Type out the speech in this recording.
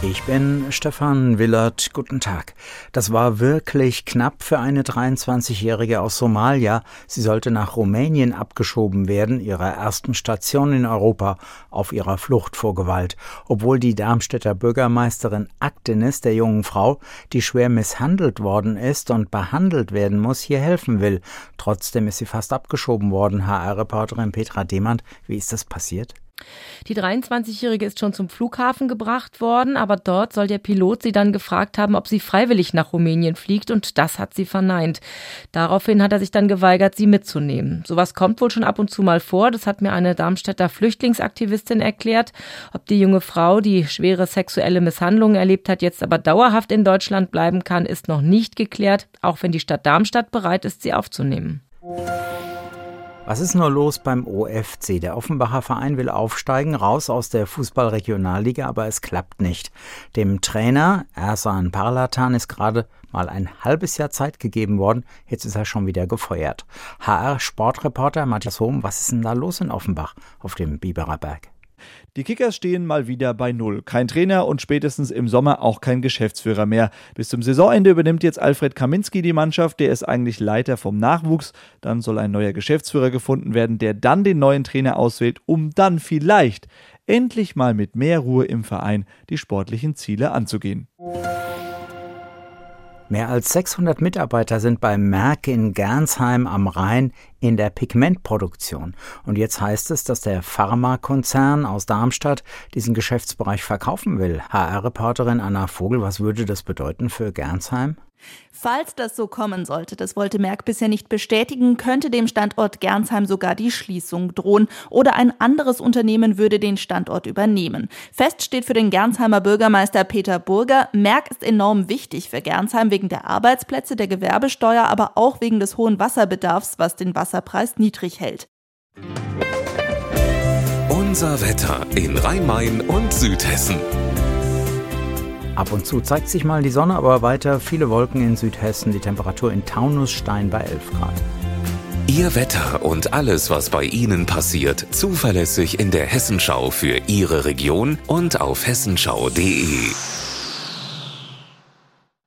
Ich bin Stefan Willert. Guten Tag. Das war wirklich knapp für eine 23-Jährige aus Somalia. Sie sollte nach Rumänien abgeschoben werden, ihrer ersten Station in Europa, auf ihrer Flucht vor Gewalt. Obwohl die Darmstädter Bürgermeisterin Aktenis der jungen Frau, die schwer misshandelt worden ist und behandelt werden muss, hier helfen will. Trotzdem ist sie fast abgeschoben worden. HR-Reporterin Petra Demand, wie ist das passiert? Die 23-Jährige ist schon zum Flughafen gebracht worden, aber dort soll der Pilot sie dann gefragt haben, ob sie freiwillig nach Rumänien fliegt und das hat sie verneint. Daraufhin hat er sich dann geweigert, sie mitzunehmen. Sowas kommt wohl schon ab und zu mal vor, das hat mir eine Darmstädter Flüchtlingsaktivistin erklärt. Ob die junge Frau, die schwere sexuelle Misshandlungen erlebt hat, jetzt aber dauerhaft in Deutschland bleiben kann, ist noch nicht geklärt, auch wenn die Stadt Darmstadt bereit ist, sie aufzunehmen. Was ist nur los beim OFC? Der Offenbacher Verein will aufsteigen, raus aus der Fußballregionalliga, aber es klappt nicht. Dem Trainer Ersan Parlatan ist gerade mal ein halbes Jahr Zeit gegeben worden. Jetzt ist er schon wieder gefeuert. HR Sportreporter Matthias Hohm, was ist denn da los in Offenbach auf dem Biberer Berg? Die Kickers stehen mal wieder bei Null. Kein Trainer und spätestens im Sommer auch kein Geschäftsführer mehr. Bis zum Saisonende übernimmt jetzt Alfred Kaminski die Mannschaft. Der ist eigentlich Leiter vom Nachwuchs. Dann soll ein neuer Geschäftsführer gefunden werden, der dann den neuen Trainer auswählt, um dann vielleicht endlich mal mit mehr Ruhe im Verein die sportlichen Ziele anzugehen. Mehr als 600 Mitarbeiter sind bei Merck in Gernsheim am Rhein in der Pigmentproduktion. Und jetzt heißt es, dass der Pharmakonzern aus Darmstadt diesen Geschäftsbereich verkaufen will. HR-Reporterin Anna Vogel, was würde das bedeuten für Gernsheim? Falls das so kommen sollte, das wollte Merck bisher nicht bestätigen, könnte dem Standort Gernsheim sogar die Schließung drohen oder ein anderes Unternehmen würde den Standort übernehmen. Fest steht für den Gernsheimer Bürgermeister Peter Burger, Merck ist enorm wichtig für Gernsheim wegen der Arbeitsplätze, der Gewerbesteuer, aber auch wegen des hohen Wasserbedarfs, was den Wasserpreis niedrig hält. Unser Wetter in Rhein-Main und Südhessen. Ab und zu zeigt sich mal die Sonne, aber weiter viele Wolken in Südhessen. Die Temperatur in Taunusstein bei 11 Grad. Ihr Wetter und alles, was bei Ihnen passiert, zuverlässig in der Hessenschau für Ihre Region und auf hessenschau.de.